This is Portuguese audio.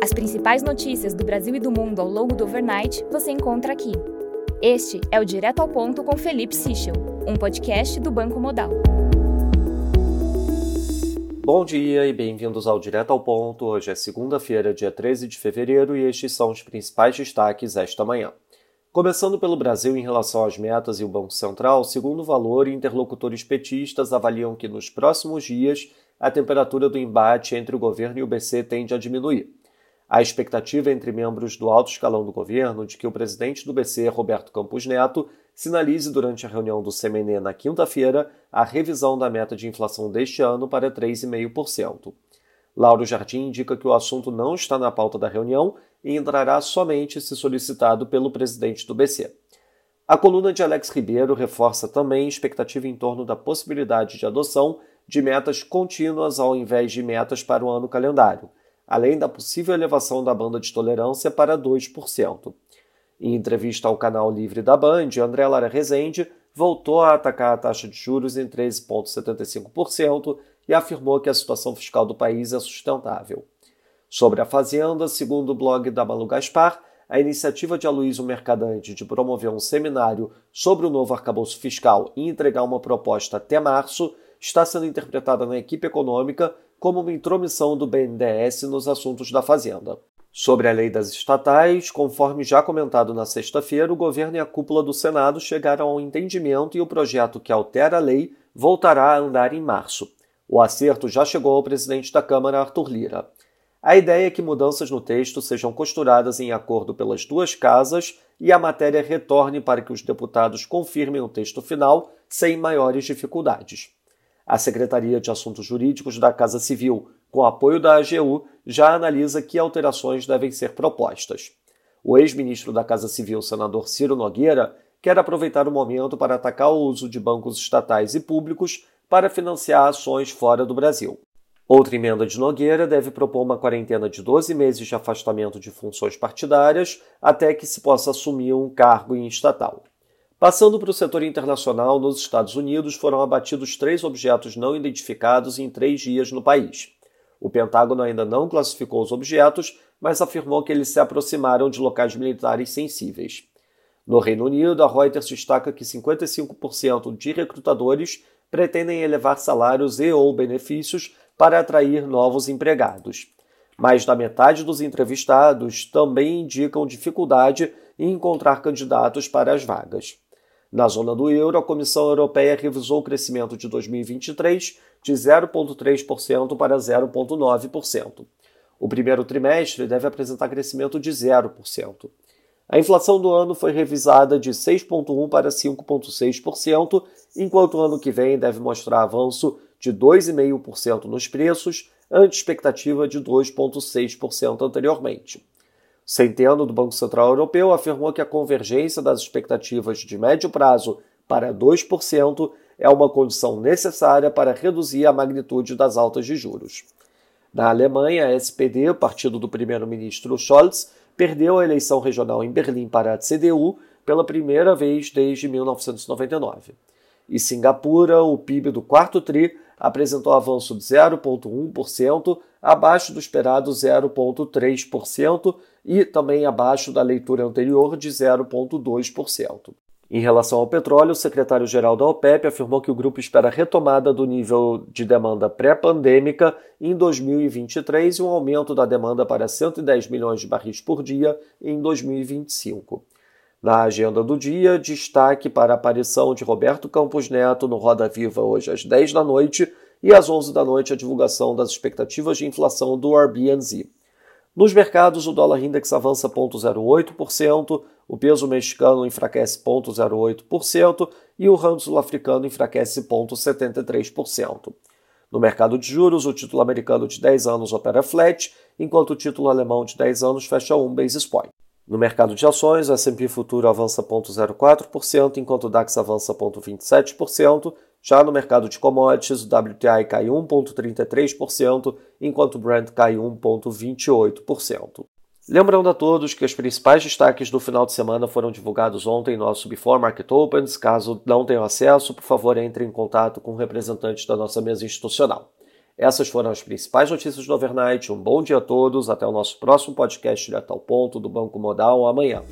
As principais notícias do Brasil e do mundo ao longo do overnight você encontra aqui. Este é o Direto ao Ponto com Felipe Sichel, um podcast do Banco Modal. Bom dia e bem-vindos ao Direto ao Ponto. Hoje é segunda-feira, dia 13 de fevereiro, e estes são os principais destaques esta manhã. Começando pelo Brasil em relação às metas e o Banco Central, segundo o valor, interlocutores petistas avaliam que nos próximos dias a temperatura do embate entre o governo e o BC tende a diminuir. A expectativa entre membros do alto escalão do governo de que o presidente do BC, Roberto Campos Neto, sinalize durante a reunião do CMN na quinta-feira a revisão da meta de inflação deste ano para 3,5%. Lauro Jardim indica que o assunto não está na pauta da reunião e entrará somente se solicitado pelo presidente do BC. A coluna de Alex Ribeiro reforça também expectativa em torno da possibilidade de adoção de metas contínuas ao invés de metas para o ano calendário, além da possível elevação da banda de tolerância para 2%. Em entrevista ao canal Livre da Band, André Lara Rezende voltou a atacar a taxa de juros em 13,75% e afirmou que a situação fiscal do país é sustentável. Sobre a Fazenda, segundo o blog da Malu Gaspar, a iniciativa de Aloysio Mercadante de promover um seminário sobre o novo arcabouço fiscal e entregar uma proposta até março está sendo interpretada na equipe econômica como uma intromissão do BNDES nos assuntos da Fazenda. Sobre a lei das estatais, conforme já comentado na sexta-feira, o governo e a cúpula do Senado chegaram a um entendimento e o projeto que altera a lei voltará a andar em março. O acerto já chegou ao presidente da Câmara, Arthur Lira. A ideia é que mudanças no texto sejam costuradas em acordo pelas duas casas e a matéria retorne para que os deputados confirmem o texto final sem maiores dificuldades. A Secretaria de Assuntos Jurídicos da Casa Civil, com apoio da AGU, já analisa que alterações devem ser propostas. O ex-ministro da Casa Civil, senador Ciro Nogueira, quer aproveitar o momento para atacar o uso de bancos estatais e públicos para financiar ações fora do Brasil. Outra emenda de Nogueira deve propor uma quarentena de 12 meses de afastamento de funções partidárias até que se possa assumir um cargo em estatal. Passando para o setor internacional, nos Estados Unidos foram abatidos três objetos não identificados em três dias no país. O Pentágono ainda não classificou os objetos, mas afirmou que eles se aproximaram de locais militares sensíveis. No Reino Unido, a Reuters destaca que 55% de recrutadores pretendem elevar salários e ou benefícios para atrair novos empregados. Mais da metade dos entrevistados também indicam dificuldade em encontrar candidatos para as vagas. Na zona do euro, a Comissão Europeia revisou o crescimento de 2023 de 0,3% para 0,9%. O primeiro trimestre deve apresentar crescimento de 0%. A inflação do ano foi revisada de 6,1% para 5,6%, enquanto o ano que vem deve mostrar avanço de 2,5% nos preços, ante expectativa de 2,6% anteriormente. Centeno, do Banco Central Europeu, afirmou que a convergência das expectativas de médio prazo para 2% é uma condição necessária para reduzir a magnitude das altas de juros. Na Alemanha, a SPD, partido do primeiro-ministro Scholz, perdeu a eleição regional em Berlim para a CDU pela primeira vez desde 1999. E Singapura, o PIB do quarto TRI apresentou avanço de 0,1%, abaixo do esperado 0,3% e também abaixo da leitura anterior de 0,2%. Em relação ao petróleo, o secretário-geral da OPEP afirmou que o grupo espera retomada do nível de demanda pré-pandêmica em 2023 e um aumento da demanda para 110 milhões de barris por dia em 2025. Na agenda do dia, destaque para a aparição de Roberto Campos Neto no Roda Viva hoje às 10 da noite e às 11 da noite a divulgação das expectativas de inflação do Airbnb. Nos mercados, o dólar index avança 0,08%, o peso mexicano enfraquece 0,08% e o rand sul-africano enfraquece 0,73%. No mercado de juros, o título americano de 10 anos opera flat, enquanto o título alemão de 10 anos fecha 1 basis point. No mercado de ações, o S&P Futuro avança 0,04%, enquanto o DAX avança 0,27%. Já no mercado de commodities, o WTI cai 1,33%, enquanto o Brent cai 1,28%. Lembrando a todos que os principais destaques do final de semana foram divulgados ontem em nosso Before Market Opens. Caso não tenham acesso, por favor, entre em contato com representantes da nossa mesa institucional. Essas foram as principais notícias do overnight. Um bom dia a todos. Até o nosso próximo podcast direto ao ponto do Banco Modal amanhã.